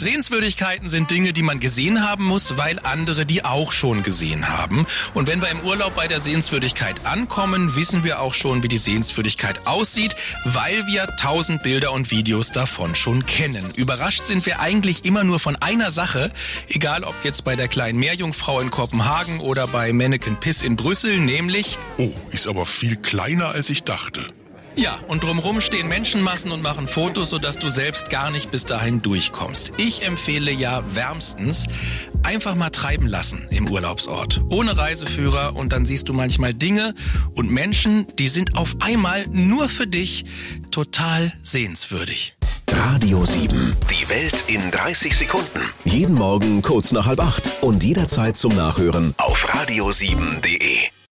Sehenswürdigkeiten sind Dinge, die man gesehen haben muss, weil andere die auch schon gesehen haben. Und wenn wir im Urlaub bei der Sehenswürdigkeit ankommen, wissen wir auch schon, wie die Sehenswürdigkeit aussieht, weil wir tausend Bilder und Videos davon schon kennen. Überrascht sind wir eigentlich immer nur von einer Sache, egal ob jetzt bei der kleinen Meerjungfrau in Kopenhagen oder bei Mannequin Piss in Brüssel, nämlich Oh, ist aber viel kleiner als ich dachte. Ja, und drumrum stehen Menschenmassen und machen Fotos, sodass du selbst gar nicht bis dahin durchkommst. Ich empfehle ja wärmstens einfach mal treiben lassen im Urlaubsort. Ohne Reiseführer und dann siehst du manchmal Dinge und Menschen, die sind auf einmal nur für dich total sehenswürdig. Radio 7. Die Welt in 30 Sekunden. Jeden Morgen kurz nach halb acht und jederzeit zum Nachhören Auf radio7.de.